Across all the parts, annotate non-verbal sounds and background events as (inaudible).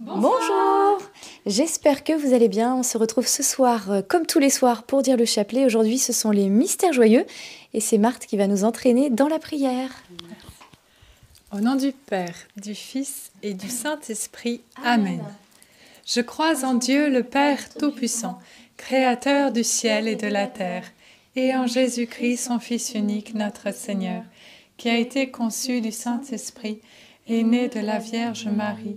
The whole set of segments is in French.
Bonjour J'espère que vous allez bien. On se retrouve ce soir, euh, comme tous les soirs, pour dire le chapelet. Aujourd'hui, ce sont les mystères joyeux et c'est Marthe qui va nous entraîner dans la prière. Au nom du Père, du Fils et du Saint-Esprit. Amen. Je crois en Dieu le Père Tout-Puissant, Créateur du ciel et de la terre, et en Jésus-Christ, son Fils unique, notre Seigneur, qui a été conçu du Saint-Esprit, et né de la Vierge Marie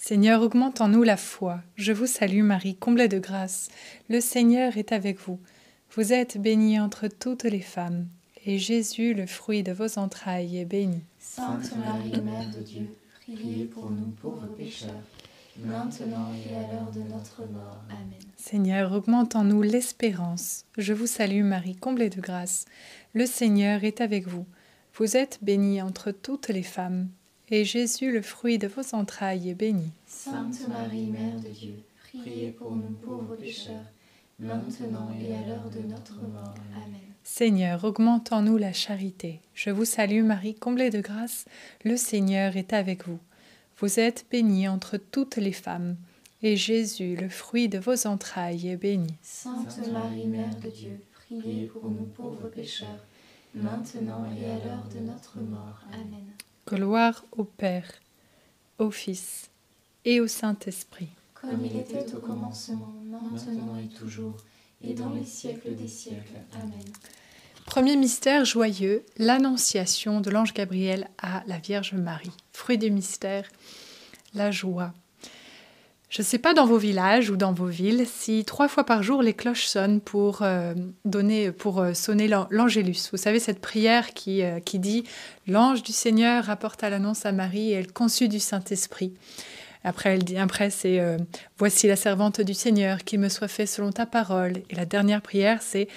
Seigneur, augmente en nous la foi. Je vous salue Marie, comblée de grâce. Le Seigneur est avec vous. Vous êtes bénie entre toutes les femmes, et Jésus, le fruit de vos entrailles, est béni. Sainte Marie, Mère de Dieu, priez pour nous pauvres pécheurs, maintenant et à l'heure de notre mort. Amen. Seigneur, augmente en nous l'espérance. Je vous salue Marie, comblée de grâce. Le Seigneur est avec vous. Vous êtes bénie entre toutes les femmes et Jésus, le fruit de vos entrailles, est béni. Sainte Marie, Mère de Dieu, priez pour nous pauvres pécheurs, maintenant et à l'heure de notre mort. Amen. Seigneur, augmente en nous la charité. Je vous salue Marie, comblée de grâce, le Seigneur est avec vous. Vous êtes bénie entre toutes les femmes, et Jésus, le fruit de vos entrailles, est béni. Sainte Marie, Mère de Dieu, priez pour nous pauvres pécheurs, maintenant et à l'heure de notre mort. Amen. Gloire au Père, au Fils et au Saint-Esprit. Comme il était au commencement, maintenant et toujours, et dans les siècles des siècles. Amen. Premier mystère joyeux, l'annonciation de l'ange Gabriel à la Vierge Marie. Fruit du mystère, la joie. Je ne sais pas dans vos villages ou dans vos villes si trois fois par jour les cloches sonnent pour euh, donner, pour euh, sonner l'angélus. Vous savez cette prière qui, euh, qui dit l'ange du Seigneur apporta l'annonce à Marie et elle conçut du Saint Esprit. Après, elle dit après c'est voici la servante du Seigneur qui me soit fait selon ta parole. Et la dernière prière c'est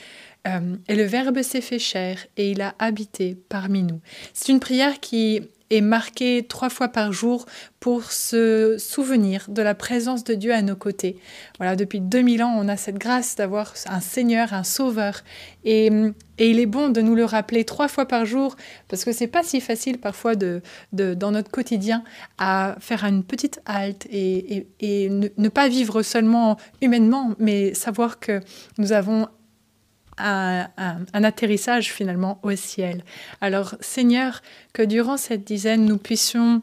et le Verbe s'est fait chair et il a habité parmi nous. C'est une prière qui est marqué trois fois par jour pour se souvenir de la présence de Dieu à nos côtés. Voilà, depuis 2000 ans, on a cette grâce d'avoir un Seigneur, un Sauveur, et, et, il est bon de nous le rappeler trois fois par jour, parce que c'est pas si facile parfois de, de, dans notre quotidien à faire une petite halte et, et, et ne, ne pas vivre seulement humainement, mais savoir que nous avons un, atterrissage finalement au ciel. Alors Seigneur, que durant cette dizaine, nous puissions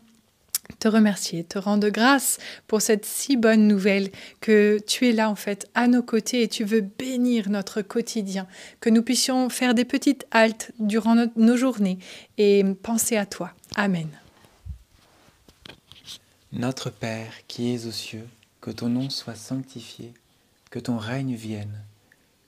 te remercier, te rendre grâce pour cette si bonne nouvelle que tu es là en fait à nos côtés et tu veux bénir notre quotidien, que nous puissions faire des petites haltes durant nos journées et penser à toi. Amen. Notre Père qui es aux cieux, que ton nom soit sanctifié, que ton règne vienne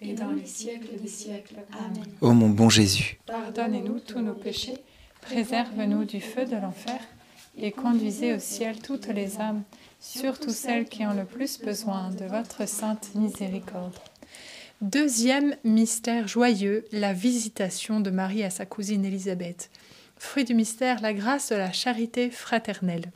et dans les siècles des siècles. Amen. Ô mon bon Jésus, Pardonnez-nous tous nos péchés, préserve-nous du feu de l'enfer et conduisez au ciel toutes les âmes, surtout celles qui ont le plus besoin de votre sainte miséricorde. Deuxième mystère joyeux, la visitation de Marie à sa cousine Élisabeth. Fruit du mystère, la grâce de la charité fraternelle.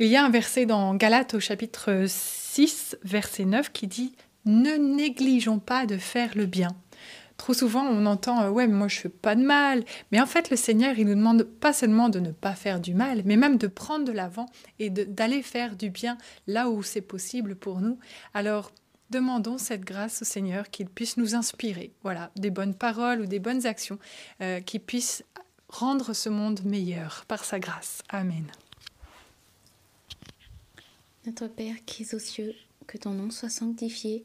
Il y a un verset dans Galates au chapitre 6, verset 9 qui dit Ne négligeons pas de faire le bien. Trop souvent, on entend euh, Ouais, mais moi je fais pas de mal. Mais en fait, le Seigneur, il nous demande pas seulement de ne pas faire du mal, mais même de prendre de l'avant et d'aller faire du bien là où c'est possible pour nous. Alors, demandons cette grâce au Seigneur qu'il puisse nous inspirer, voilà, des bonnes paroles ou des bonnes actions euh, qui puissent rendre ce monde meilleur par sa grâce. Amen. Notre Père qui es aux cieux, que ton nom soit sanctifié,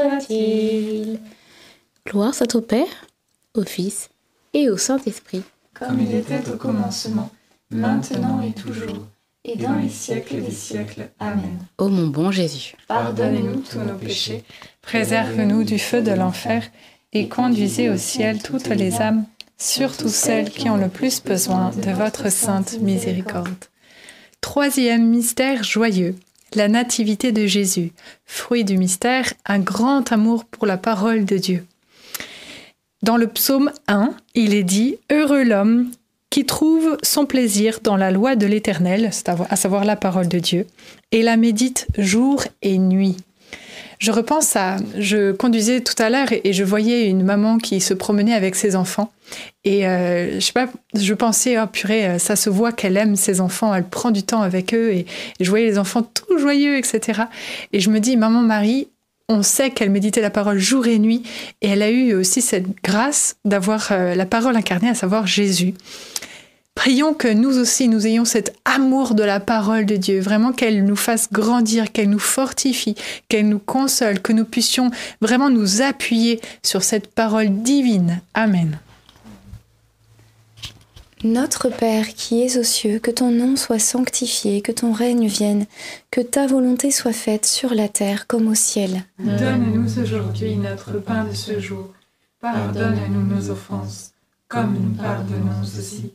soit-il. Gloire soit au Père, au Fils et au Saint-Esprit. Comme il était au commencement, maintenant et toujours, et dans les siècles des siècles. Amen. Ô mon bon Jésus, Pardonnez-nous tous nos péchés, Préserve-nous du feu de l'enfer et conduisez au ciel toutes les âmes, surtout celles qui ont le plus besoin de votre sainte miséricorde. Troisième mystère joyeux, la nativité de Jésus. Fruit du mystère, un grand amour pour la parole de Dieu. Dans le psaume 1, il est dit Heureux l'homme qui trouve son plaisir dans la loi de l'Éternel, à savoir la parole de Dieu, et la médite jour et nuit. Je repense à, je conduisais tout à l'heure et, je voyais une maman qui se promenait avec ses enfants et euh, je sais pas, je pensais oh purée, euh, ça se voit qu'elle aime ses enfants, elle prend du temps avec eux et, et je voyais les enfants tout joyeux, etc. Et je me dis maman Marie, on sait qu'elle méditait la parole jour et nuit et elle a eu aussi cette grâce d'avoir euh, la parole incarnée, à savoir Jésus. Prions que nous aussi, nous ayons cet amour de la parole de Dieu, vraiment qu'elle nous fasse grandir, qu'elle nous fortifie, qu'elle nous console, que nous puissions vraiment nous appuyer sur cette parole divine. Amen. Notre Père qui es aux cieux, que ton nom soit sanctifié, que ton règne vienne, que ta volonté soit faite sur la terre comme au ciel. Donne-nous aujourd'hui notre pain de ce jour. Pardonne-nous nos offenses, comme nous pardonnons aussi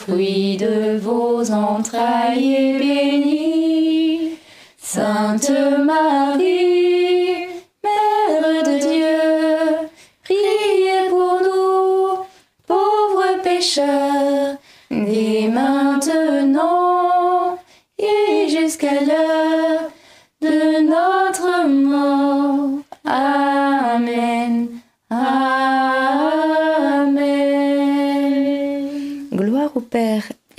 fruit de vos entrailles, est béni. Sainte Marie,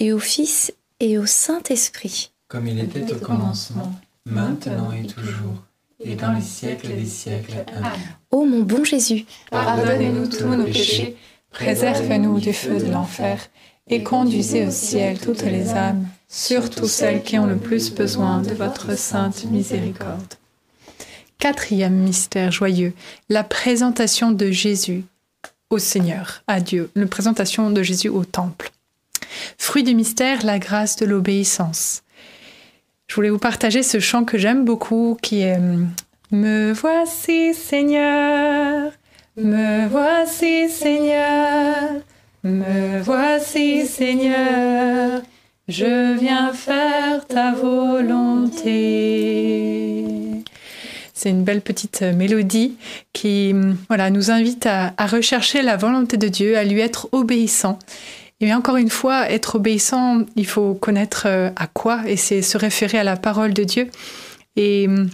et au Fils et au Saint-Esprit. Comme il était au commencement, maintenant et toujours, et dans les siècles des siècles. Amen. Ô mon bon Jésus, Pardonnez-nous tous nos péchés, préservez-nous du feu de l'enfer, et conduisez au ciel toutes les âmes, surtout celles qui ont le plus besoin de votre sainte miséricorde. Quatrième mystère joyeux, la présentation de Jésus au Seigneur, à Dieu, la présentation de Jésus au temple. Fruit du mystère, la grâce de l'obéissance. Je voulais vous partager ce chant que j'aime beaucoup qui est euh, Me voici Seigneur, me voici Seigneur, me voici Seigneur, je viens faire ta volonté. C'est une belle petite euh, mélodie qui hum, voilà, nous invite à, à rechercher la volonté de Dieu, à lui être obéissant. Et encore une fois, être obéissant, il faut connaître euh, à quoi, et c'est se référer à la parole de Dieu. Hum,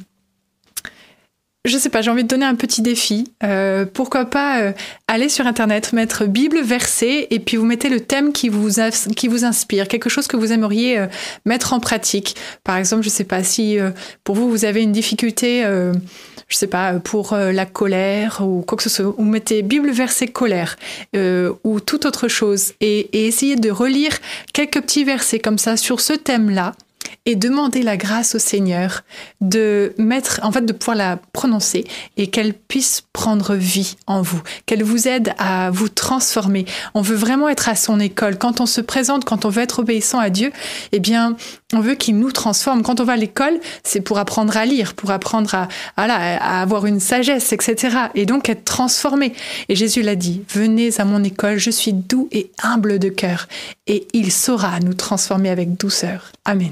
je sais pas, j'ai envie de donner un petit défi. Euh, pourquoi pas euh, aller sur Internet, mettre Bible, verset, et puis vous mettez le thème qui vous, inspire, quelque chose que vous aimeriez euh, mettre en pratique. Par exemple, je sais pas si pour vous, vous avez une difficulté, je sais pas, pour la colère ou quoi que ce soit, vous mettez Bible, verset, colère, ou toute autre chose, et, et essayez de relire quelques petits versets comme ça sur ce thème-là et demander la grâce au Seigneur de mettre, en fait, de pouvoir la prononcer et qu'elle puisse prendre vie en vous, qu'elle vous aide à vous transformer. On veut vraiment être à son école. Quand on se présente, quand on veut être obéissant à Dieu, eh bien, on veut qu'il nous transforme. Quand on va à l'école, c'est pour apprendre à lire, pour apprendre à, à avoir une sagesse, etc. Et donc être transformé. Et Jésus l'a dit, venez à mon école, je suis doux et humble de cœur, et il saura nous transformer avec douceur. Amen.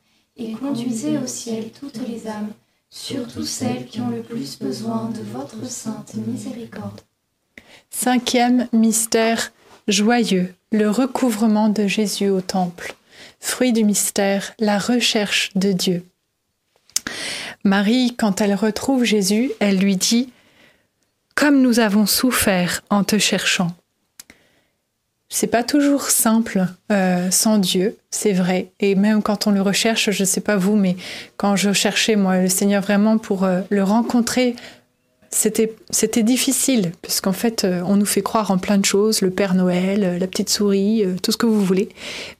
et conduisez au ciel toutes les âmes, surtout celles qui ont le plus besoin de votre sainte miséricorde. cinquième mystère joyeux, le recouvrement de Jésus au temple. Fruit du mystère, la recherche de Dieu. Marie, quand elle retrouve Jésus, elle lui dit Comme nous avons souffert en te cherchant. C'est pas toujours simple euh, sans Dieu, c'est vrai. Et même quand on le recherche, je sais pas vous, mais quand je cherchais moi le Seigneur vraiment pour euh, le rencontrer, c'était c'était difficile puisqu'en fait euh, on nous fait croire en plein de choses, le Père Noël, la petite souris, tout ce que vous voulez.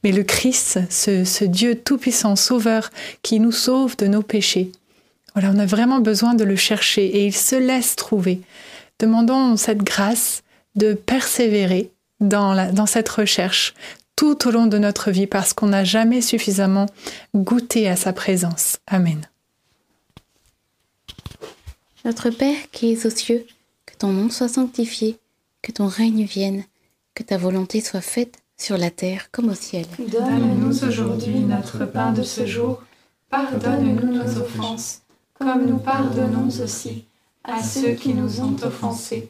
Mais le Christ, ce, ce Dieu tout-puissant, sauveur, qui nous sauve de nos péchés. Voilà, on a vraiment besoin de le chercher et il se laisse trouver. Demandons cette grâce de persévérer dans, la, dans cette recherche tout au long de notre vie parce qu'on n'a jamais suffisamment goûté à sa présence. Amen. Notre Père qui es aux cieux, que ton nom soit sanctifié, que ton règne vienne, que ta volonté soit faite sur la terre comme au ciel. Donne-nous aujourd'hui notre pain de ce jour. Pardonne-nous nos offenses, comme nous pardonnons aussi à ceux qui nous ont offensés.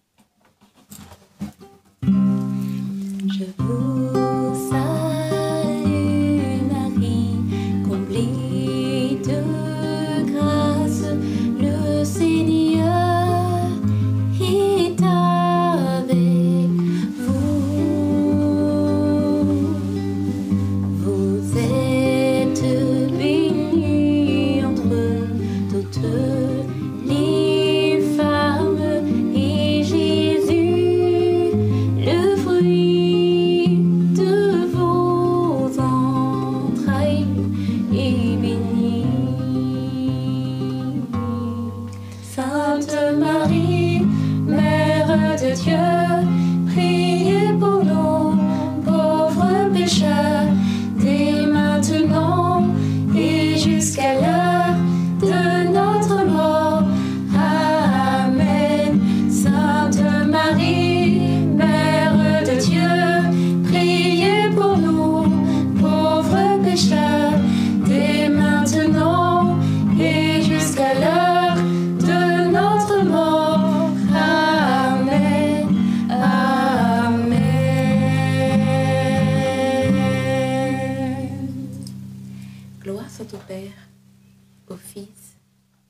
Je vous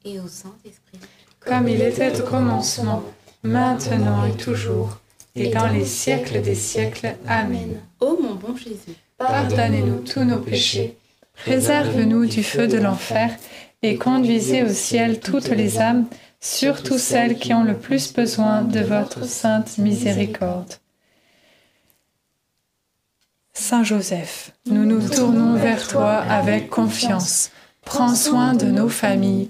et au Saint-Esprit. Comme il était au commencement, maintenant et toujours, et dans les siècles des siècles. Amen. Ô mon bon Jésus, Pardonnez-nous tous nos péchés, préserve-nous du feu de l'enfer, et conduisez au ciel toutes les âmes, surtout celles qui ont le plus besoin de votre sainte miséricorde. Saint Joseph, nous nous tournons vers toi avec confiance. Prends soin de nos familles,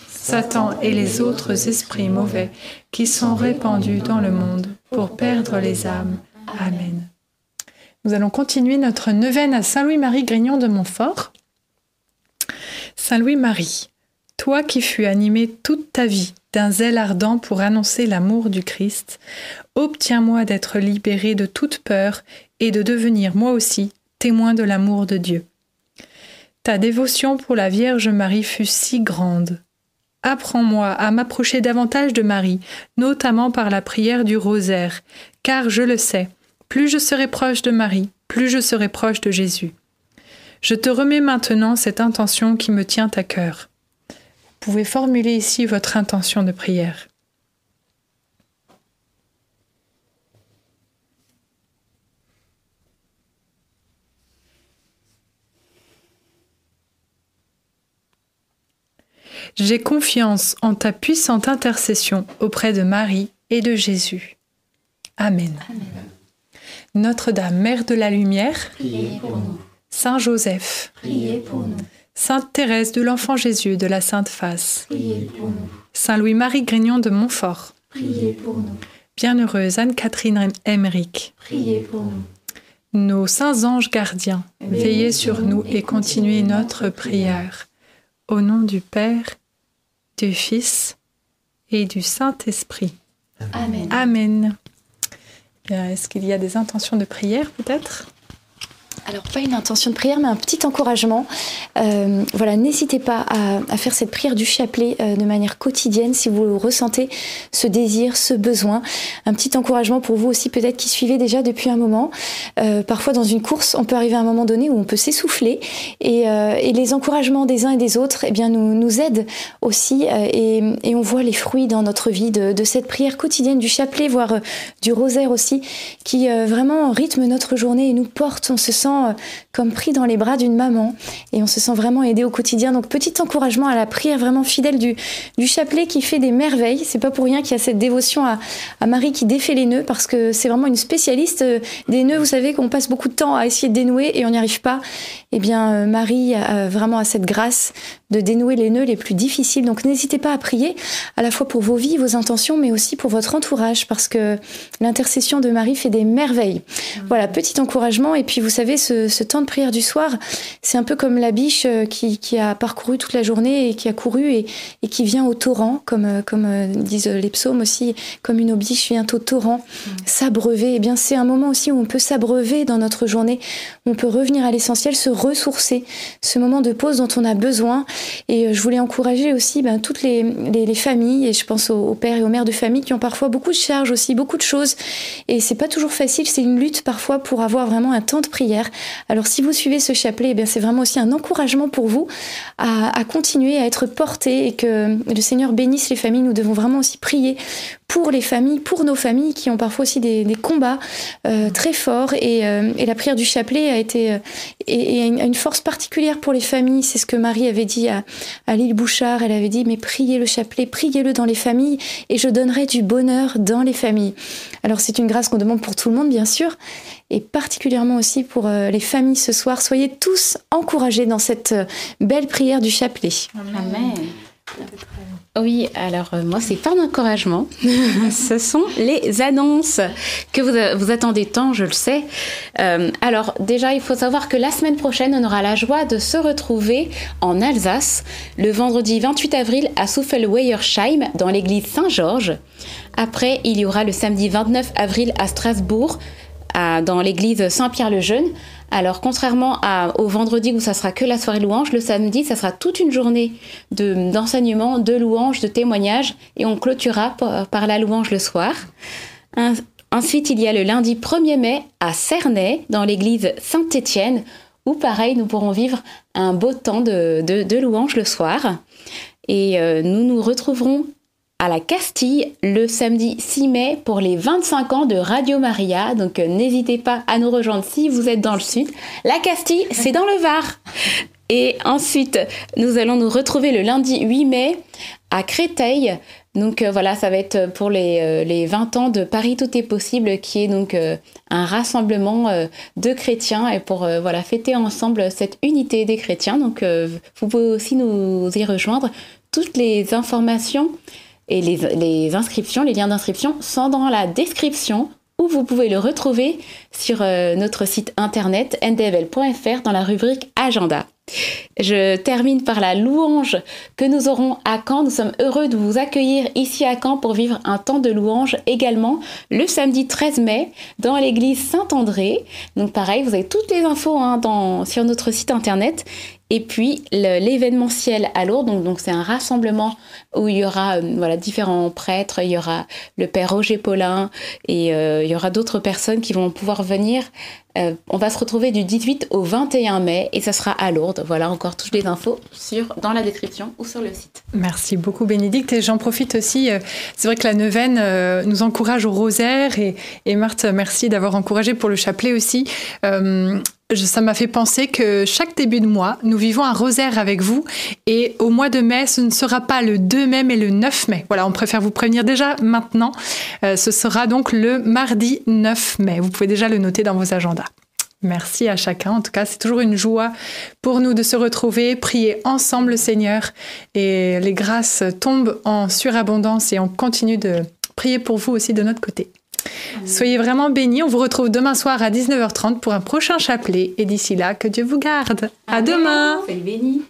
Satan et les autres esprits mauvais qui sont répandus dans le monde pour perdre les âmes. Amen. Nous allons continuer notre neuvaine à Saint Louis-Marie Grignon de Montfort. Saint Louis-Marie, toi qui fus animé toute ta vie d'un zèle ardent pour annoncer l'amour du Christ, obtiens-moi d'être libéré de toute peur et de devenir moi aussi témoin de l'amour de Dieu. Ta dévotion pour la Vierge Marie fut si grande. Apprends-moi à m'approcher davantage de Marie, notamment par la prière du rosaire, car je le sais, plus je serai proche de Marie, plus je serai proche de Jésus. Je te remets maintenant cette intention qui me tient à cœur. Vous pouvez formuler ici votre intention de prière. J'ai confiance en ta puissante intercession auprès de Marie et de Jésus. Amen. Notre-Dame, Mère de la Lumière, Priez pour nous. Saint Joseph, Priez pour nous. Sainte Thérèse de l'Enfant Jésus de la Sainte Face, Priez pour nous. Saint Louis-Marie Grignon de Montfort, Priez pour nous. Bienheureuse Anne-Catherine Emmerich, Priez pour nous. nos saints anges gardiens, veillez sur nous et continuez notre prière. Au nom du Père, du Fils et du Saint-Esprit. Amen. Amen. Est-ce qu'il y a des intentions de prière peut-être? Alors pas une intention de prière, mais un petit encouragement. Euh, voilà, n'hésitez pas à, faire cette prière du chapelet euh, de manière quotidienne si vous ressentez ce désir, ce besoin. Un petit encouragement pour vous aussi peut-être qui suivez déjà depuis un moment. Euh, parfois dans une course, on peut arriver à un moment donné où on peut s'essouffler et, les encouragements des uns et des autres, eh bien nous aident aussi et, on voit les fruits dans notre vie de, de cette prière quotidienne du chapelet, voire du rosaire aussi, qui vraiment rythme notre journée et nous porte. On se sent euh, comme pris dans les bras d'une maman et on se sent vraiment aidé au quotidien. Donc petit encouragement à la prière vraiment fidèle du, du chapelet qui fait des merveilles. C'est pas pour rien qu'il y a cette dévotion à, Marie qui défait les nœuds parce que c'est vraiment une spécialiste euh, des nœuds. Vous savez qu'on passe beaucoup de temps à essayer de dénouer et on n'y arrive pas. Eh bien, euh, Marie a vraiment a cette grâce de dénouer les nœuds les plus difficiles. Donc n'hésitez pas à prier à la fois pour vos vies, vos intentions, mais aussi pour votre entourage parce que l'intercession de Marie fait des merveilles. Voilà, petit encouragement. Et puis vous savez, ce, temps de prière du soir, c'est un peu comme la biche euh, qui, a parcouru toute la journée et qui a couru et, qui vient au torrent, comme, euh, comme euh, disent les psaumes aussi, comme une biche vient au torrent, mm. s'abreuver. Eh bien, c'est un moment aussi où on peut s'abreuver dans notre journée, où on peut revenir à l'essentiel, se ressourcer, ce moment de pause dont on a besoin. Et je voulais encourager aussi ben, toutes les, les, familles, et je pense aux, pères et aux mères de famille qui ont parfois beaucoup de charges aussi, beaucoup de choses. Et c'est pas toujours facile, c'est une lutte parfois pour avoir vraiment un temps de prière. Alors si vous suivez ce chapelet, eh c'est vraiment aussi un encouragement pour vous à, continuer à être porté et que le Seigneur bénisse les familles. Nous devons vraiment aussi prier pour les familles, pour nos familles qui ont parfois aussi des, combats euh, très forts. Euh, et, la prière du chapelet a été euh, et, une force particulière pour les familles. C'est ce que Marie avait dit à, à l'île Bouchard. Elle avait dit mais priez le chapelet, priez-le dans les familles et je donnerai du bonheur dans les familles. Alors c'est une grâce qu'on demande pour tout le monde bien sûr et particulièrement aussi pour les familles ce soir. Soyez tous encouragés dans cette belle prière du chapelet. Amen. Oui, alors euh, moi, c'est pas d'encouragement. (laughs) Ce sont les annonces que vous, vous, attendez tant, je le sais. Euh, alors déjà, il faut savoir que la semaine prochaine, on aura la joie de se retrouver en Alsace le vendredi 28 avril à Souffel-Weyersheim dans l'église Saint-Georges. Après, il y aura le samedi 29 avril à Strasbourg dans l'église Saint-Pierre-le-Jeune alors, contrairement au vendredi où ça sera que la soirée louange, le samedi, ça sera toute une journée d'enseignement, de, louange, de témoignage, et on clôturera par, la louange le soir. ensuite, il y a le lundi 1er mai à Cernay, dans l'église Saint-Étienne, où pareil, nous pourrons vivre un beau temps de, louange le soir. Et euh, nous nous retrouverons à la Castille le samedi 6 mai pour les 25 ans de Radio Maria. Donc euh, n'hésitez pas à nous rejoindre si vous êtes dans le sud. La Castille, c'est dans le Var. Et ensuite, nous allons nous retrouver le lundi 8 mai à Créteil. Donc euh, voilà, ça va être pour les, les, 20 ans de Paris Tout est possible, qui est donc euh, un rassemblement de chrétiens et pour voilà fêter ensemble cette unité des chrétiens. Donc vous pouvez aussi nous y rejoindre. Toutes les informations et les, inscriptions, les liens d'inscription sont dans la description où vous pouvez le retrouver sur euh, notre site internet ndvel.fr dans la rubrique Agenda. Je termine par la louange que nous aurons à Caen. Nous sommes heureux de vous accueillir ici à Caen pour vivre un temps de louange également le samedi 13 mai dans l'église Saint-André. Donc pareil, vous avez toutes les infos hein, sur notre site internet. Et puis l'événementiel à Lourdes, donc c'est un rassemblement où il y aura euh, voilà, différents prêtres, il y aura le père Roger Paulin et euh, il y aura d'autres personnes qui vont pouvoir venir. Euh, on va se retrouver du 18 au 21 mai et ça sera à Lourdes. Voilà encore toutes les infos sur, dans la description ou sur le site. Merci beaucoup Bénédicte et j'en profite aussi. c'est vrai que la neuvaine nous encourage au rosaire et, Marthe, merci d'avoir encouragé pour le chapelet aussi ça m'a fait penser que chaque début de mois, nous vivons un rosaire avec vous. Et au mois de mai, ce ne sera pas le 2 mai, mais le 9 mai. Voilà, on préfère vous prévenir déjà maintenant. Euh, ce sera donc le mardi 9 mai. Vous pouvez déjà le noter dans vos agendas. Merci à chacun. En tout cas, c'est toujours une joie pour nous de se retrouver, prier ensemble le Seigneur. Et les grâces tombent en surabondance et on continue de prier pour vous aussi de notre côté. Soyez vraiment bénis. On vous retrouve demain soir à 19h30 pour un prochain chapelet. Et d'ici là, que Dieu vous garde. À demain. Soyez bénis.